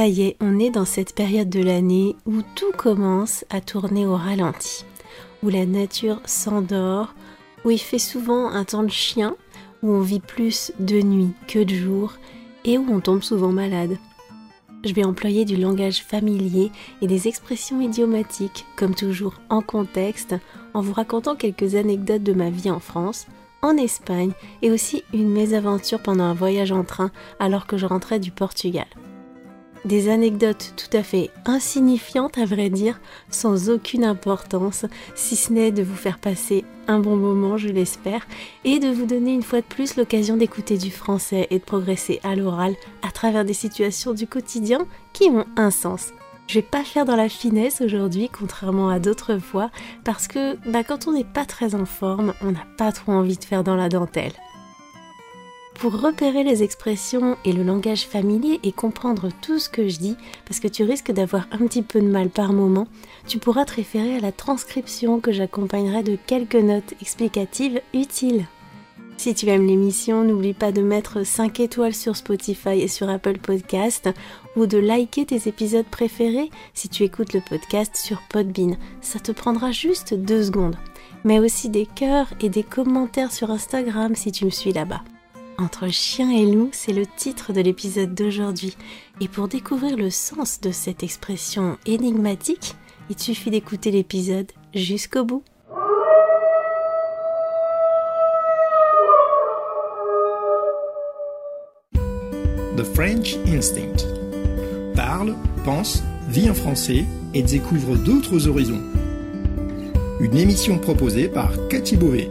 Ça y est, on est dans cette période de l'année où tout commence à tourner au ralenti, où la nature s'endort, où il fait souvent un temps de chien, où on vit plus de nuit que de jour et où on tombe souvent malade. Je vais employer du langage familier et des expressions idiomatiques, comme toujours en contexte, en vous racontant quelques anecdotes de ma vie en France, en Espagne et aussi une mésaventure pendant un voyage en train alors que je rentrais du Portugal. Des anecdotes tout à fait insignifiantes à vrai dire, sans aucune importance, si ce n'est de vous faire passer un bon moment, je l'espère, et de vous donner une fois de plus l'occasion d'écouter du français et de progresser à l'oral à travers des situations du quotidien qui ont un sens. Je vais pas faire dans la finesse aujourd'hui, contrairement à d'autres fois, parce que bah, quand on n'est pas très en forme, on n'a pas trop envie de faire dans la dentelle. Pour repérer les expressions et le langage familier et comprendre tout ce que je dis, parce que tu risques d'avoir un petit peu de mal par moment, tu pourras te référer à la transcription que j'accompagnerai de quelques notes explicatives utiles. Si tu aimes l'émission, n'oublie pas de mettre 5 étoiles sur Spotify et sur Apple Podcast ou de liker tes épisodes préférés si tu écoutes le podcast sur Podbean. Ça te prendra juste 2 secondes. Mais aussi des cœurs et des commentaires sur Instagram si tu me suis là-bas. Entre chien et loup, c'est le titre de l'épisode d'aujourd'hui. Et pour découvrir le sens de cette expression énigmatique, il suffit d'écouter l'épisode jusqu'au bout. The French Instinct. Parle, pense, vit en français et découvre d'autres horizons. Une émission proposée par Cathy Beauvais.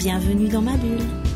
Bienvenue dans ma bulle.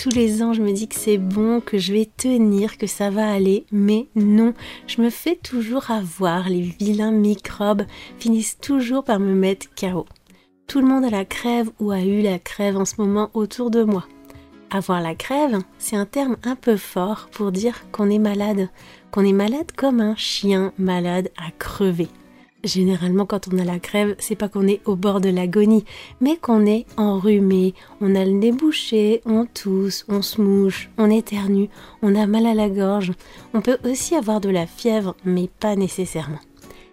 Tous les ans, je me dis que c'est bon, que je vais tenir, que ça va aller, mais non, je me fais toujours avoir. Les vilains microbes finissent toujours par me mettre KO. Tout le monde a la crève ou a eu la crève en ce moment autour de moi. Avoir la crève, c'est un terme un peu fort pour dire qu'on est malade, qu'on est malade comme un chien malade à crever. Généralement, quand on a la crève, c'est pas qu'on est au bord de l'agonie, mais qu'on est enrhumé, on a le nez bouché, on tousse, on se mouche, on éternue, on a mal à la gorge. On peut aussi avoir de la fièvre, mais pas nécessairement.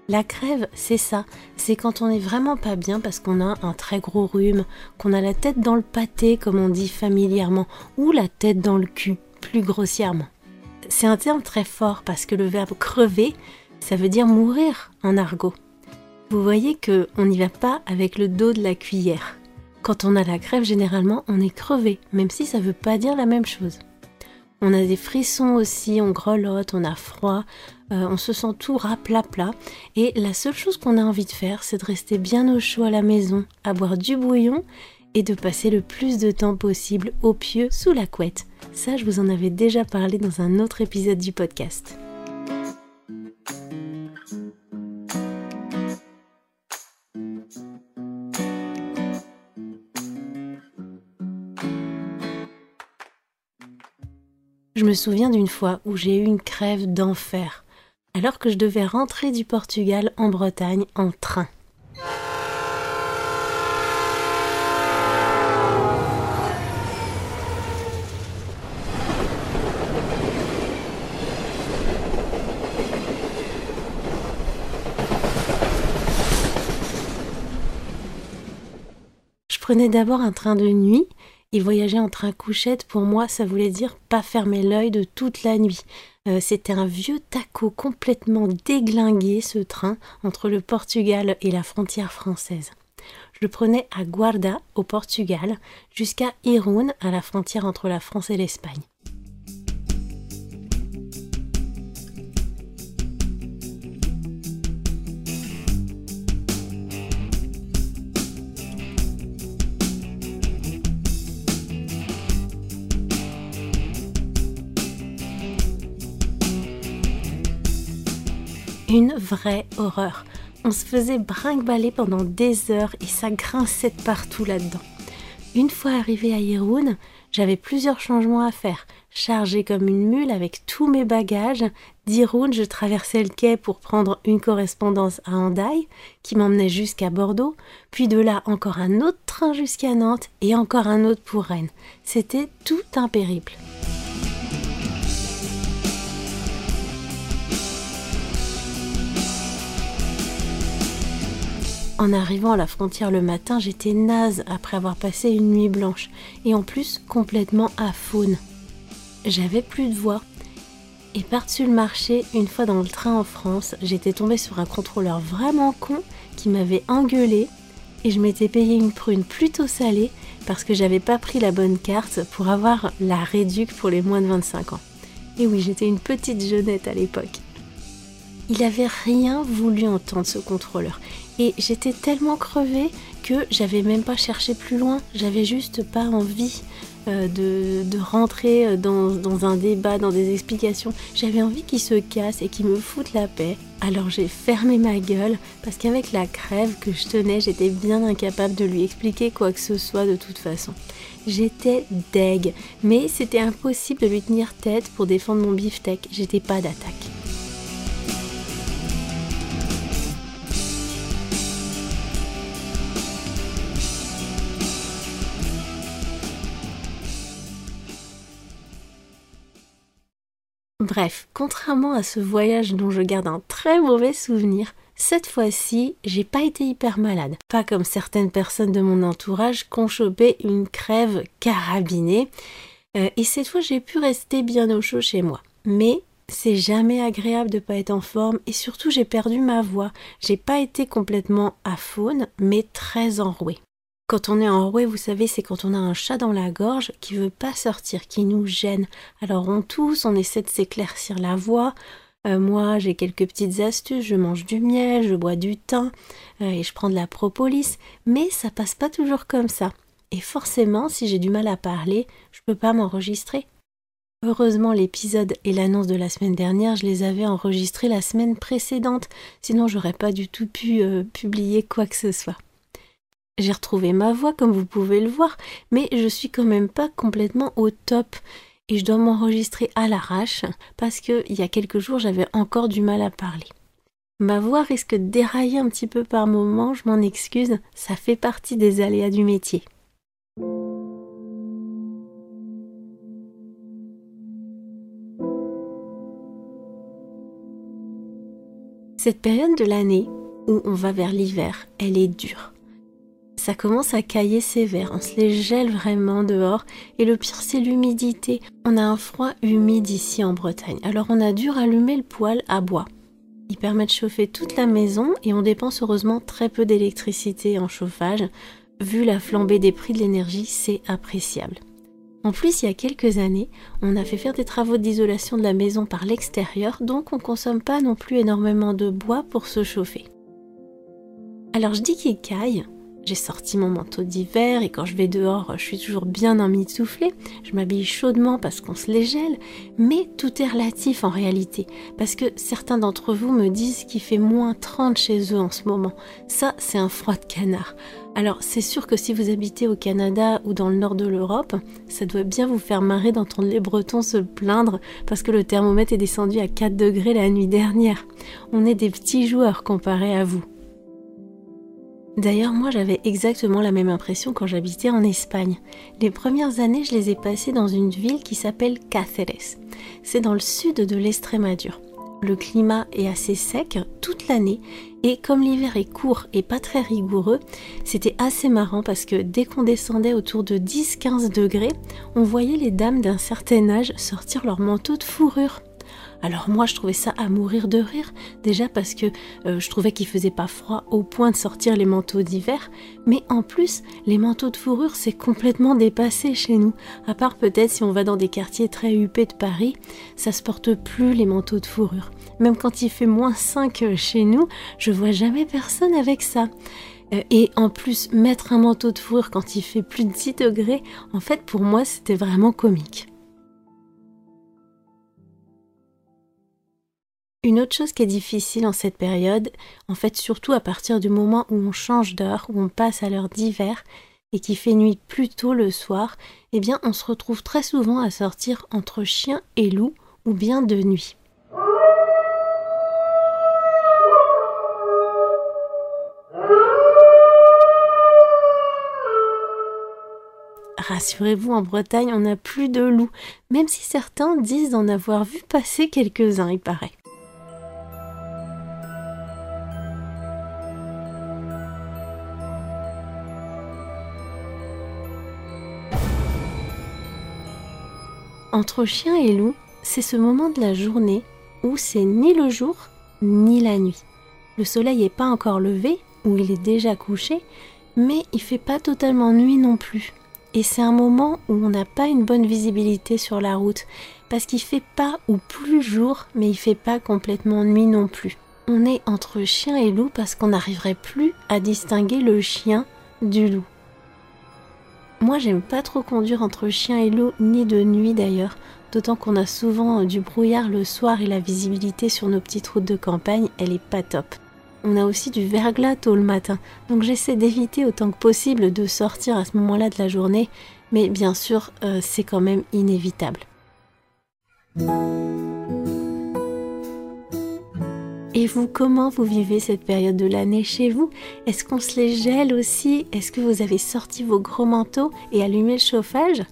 La crève, c'est ça, c'est quand on est vraiment pas bien parce qu'on a un très gros rhume, qu'on a la tête dans le pâté, comme on dit familièrement, ou la tête dans le cul, plus grossièrement. C'est un terme très fort parce que le verbe crever, ça veut dire mourir en argot. Vous voyez que on n'y va pas avec le dos de la cuillère. Quand on a la crève, généralement, on est crevé, même si ça veut pas dire la même chose. On a des frissons aussi, on grelotte, on a froid, euh, on se sent tout plat Et la seule chose qu'on a envie de faire, c'est de rester bien au chaud à la maison, à boire du bouillon et de passer le plus de temps possible au pieu sous la couette. Ça, je vous en avais déjà parlé dans un autre épisode du podcast. Je me souviens d'une fois où j'ai eu une crève d'enfer, alors que je devais rentrer du Portugal en Bretagne en train. Je prenais d'abord un train de nuit et voyager en train couchette, pour moi, ça voulait dire pas fermer l'œil de toute la nuit. Euh, c'était un vieux taco complètement déglingué, ce train, entre le Portugal et la frontière française. Je le prenais à Guarda, au Portugal, jusqu'à Irún, à la frontière entre la France et l'Espagne. Une vraie horreur. On se faisait brinque pendant des heures et ça grinçait de partout là-dedans. Une fois arrivé à Irún, j'avais plusieurs changements à faire. Chargé comme une mule avec tous mes bagages, d'Irún, je traversais le quai pour prendre une correspondance à Hendaye, qui m'emmenait jusqu'à Bordeaux, puis de là encore un autre train jusqu'à Nantes et encore un autre pour Rennes. C'était tout un périple. En arrivant à la frontière le matin, j'étais naze après avoir passé une nuit blanche, et en plus complètement à faune. J'avais plus de voix. Et par-dessus le marché, une fois dans le train en France, j'étais tombée sur un contrôleur vraiment con qui m'avait engueulé et je m'étais payé une prune plutôt salée parce que j'avais pas pris la bonne carte pour avoir la réduc pour les moins de 25 ans. Et oui, j'étais une petite jeunette à l'époque. Il avait rien voulu entendre ce contrôleur. Et j'étais tellement crevée que j'avais même pas cherché plus loin. J'avais juste pas envie euh, de, rentrer dans, dans, un débat, dans des explications. J'avais envie qu'il se casse et qu'il me foute la paix. Alors j'ai fermé ma gueule parce qu'avec la crève que je tenais, j'étais bien incapable de lui expliquer quoi que ce soit de toute façon. J'étais deg, mais c'était impossible de lui tenir tête pour défendre mon beefsteak. J'étais pas d'attaque. Bref, contrairement à ce voyage dont je garde un très mauvais souvenir, cette fois-ci, j'ai pas été hyper malade. Pas comme certaines personnes de mon entourage qui ont chopé une crève carabinée. Euh, et cette fois, j'ai pu rester bien au chaud chez moi. Mais c'est jamais agréable de pas être en forme et surtout j'ai perdu ma voix. J'ai pas été complètement à faune, mais très enrouée. Quand on est enroué, vous savez, c'est quand on a un chat dans la gorge qui veut pas sortir, qui nous gêne. Alors on tousse, on essaie de s'éclaircir la voix. Euh, moi, j'ai quelques petites astuces. Je mange du miel, je bois du thym euh, et je prends de la propolis. Mais ça passe pas toujours comme ça. Et forcément, si j'ai du mal à parler, je peux pas m'enregistrer. Heureusement, l'épisode et l'annonce de la semaine dernière, je les avais enregistrés la semaine précédente. Sinon, j'aurais pas du tout pu euh, publier quoi que ce soit. J'ai retrouvé ma voix comme vous pouvez le voir, mais je suis quand même pas complètement au top et je dois m'enregistrer à l'arrache parce que il y a quelques jours j'avais encore du mal à parler. Ma voix risque de dérailler un petit peu par moments, je m'en excuse, ça fait partie des aléas du métier. Cette période de l'année où on va vers l'hiver, elle est dure ça commence à cailler sévère, on se les gèle vraiment dehors et le pire c'est l'humidité. On a un froid humide ici en Bretagne, alors on a dû rallumer le poêle à bois. Il permet de chauffer toute la maison et on dépense heureusement très peu d'électricité en chauffage. Vu la flambée des prix de l'énergie, c'est appréciable. En plus, il y a quelques années, on a fait faire des travaux d'isolation de la maison par l'extérieur, donc on consomme pas non plus énormément de bois pour se chauffer. Alors je dis qu'il caille, j'ai sorti mon manteau d'hiver et quand je vais dehors, je suis toujours bien emmitouflée. Je m'habille chaudement parce qu'on se les gèle, mais tout est relatif en réalité. Parce que certains d'entre vous me disent qu'il fait moins 30 chez eux en ce moment. Ça, c'est un froid de canard. Alors, c'est sûr que si vous habitez au Canada ou dans le nord de l'Europe, ça doit bien vous faire marrer d'entendre les Bretons se plaindre parce que le thermomètre est descendu à 4 degrés la nuit dernière. On est des petits joueurs comparés à vous. D'ailleurs, moi j'avais exactement la même impression quand j'habitais en Espagne. Les premières années, je les ai passées dans une ville qui s'appelle Cáceres. C'est dans le sud de l'Estrémadure. Le climat est assez sec toute l'année et comme l'hiver est court et pas très rigoureux, c'était assez marrant parce que dès qu'on descendait autour de 10-15 degrés, on voyait les dames d'un certain âge sortir leur manteau de fourrure. Alors moi, je trouvais ça à mourir de rire, déjà parce que euh, je trouvais qu'il faisait pas froid au point de sortir les manteaux d'hiver, mais en plus, les manteaux de fourrure, c'est complètement dépassé chez nous. À part peut-être si on va dans des quartiers très huppés de Paris, ça se porte plus les manteaux de fourrure. Même quand il fait moins 5 euh, chez nous, je vois jamais personne avec ça. Euh, et en plus, mettre un manteau de fourrure quand il fait plus de 10 degrés, en fait, pour moi, c'était vraiment comique. Une autre chose qui est difficile en cette période, en fait surtout à partir du moment où on change d'heure, où on passe à l'heure d'hiver et qui fait nuit plus tôt le soir, eh bien on se retrouve très souvent à sortir entre chien et loup ou bien de nuit. Rassurez-vous, en Bretagne, on n'a plus de loups, même si certains disent en avoir vu passer quelques-uns, il paraît. Entre chien et loup, c'est ce moment de la journée où c'est ni le jour ni la nuit. Le soleil n'est pas encore levé, ou il est déjà couché, mais il fait pas totalement nuit non plus. Et c'est un moment où on n'a pas une bonne visibilité sur la route, parce qu'il fait pas ou plus jour, mais il fait pas complètement nuit non plus. On est entre chien et loup parce qu'on n'arriverait plus à distinguer le chien du loup. Moi, j'aime pas trop conduire entre chien et loup, ni de nuit d'ailleurs, d'autant qu'on a souvent du brouillard le soir et la visibilité sur nos petites routes de campagne, elle est pas top. On a aussi du verglas tôt le matin, donc j'essaie d'éviter autant que possible de sortir à ce moment-là de la journée, mais bien sûr, euh, c'est quand même inévitable. Et vous, comment vous vivez cette période de l'année chez vous? Est-ce qu'on se les gèle aussi? Est-ce que vous avez sorti vos gros manteaux et allumé le chauffage?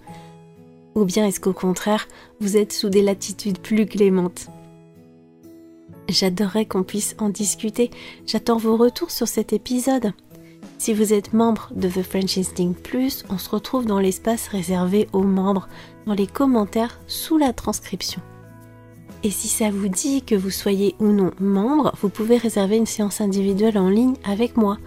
Ou bien est-ce qu'au contraire, vous êtes sous des latitudes plus clémentes? J'adorerais qu'on puisse en discuter. J'attends vos retours sur cet épisode. Si vous êtes membre de The French Instinct Plus, on se retrouve dans l'espace réservé aux membres, dans les commentaires sous la transcription. Et si ça vous dit que vous soyez ou non membre, vous pouvez réserver une séance individuelle en ligne avec moi.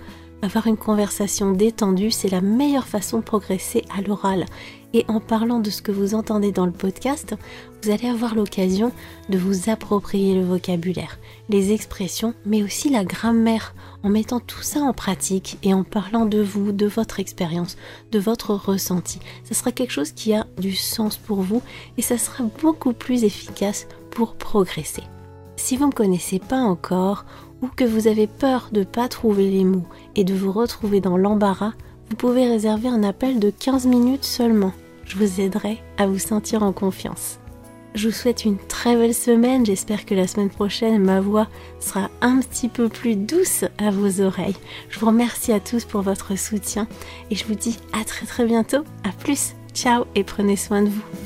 Avoir une conversation détendue, c'est la meilleure façon de progresser à l'oral. Et en parlant de ce que vous entendez dans le podcast, vous allez avoir l'occasion de vous approprier le vocabulaire, les expressions, mais aussi la grammaire, en mettant tout ça en pratique et en parlant de vous, de votre expérience, de votre ressenti. Ce sera quelque chose qui a du sens pour vous et ça sera beaucoup plus efficace progresser. Si vous ne connaissez pas encore ou que vous avez peur de pas trouver les mots et de vous retrouver dans l'embarras, vous pouvez réserver un appel de 15 minutes seulement. Je vous aiderai à vous sentir en confiance. Je vous souhaite une très belle semaine. J'espère que la semaine prochaine, ma voix sera un petit peu plus douce à vos oreilles. Je vous remercie à tous pour votre soutien et je vous dis à très très bientôt. À plus. Ciao et prenez soin de vous.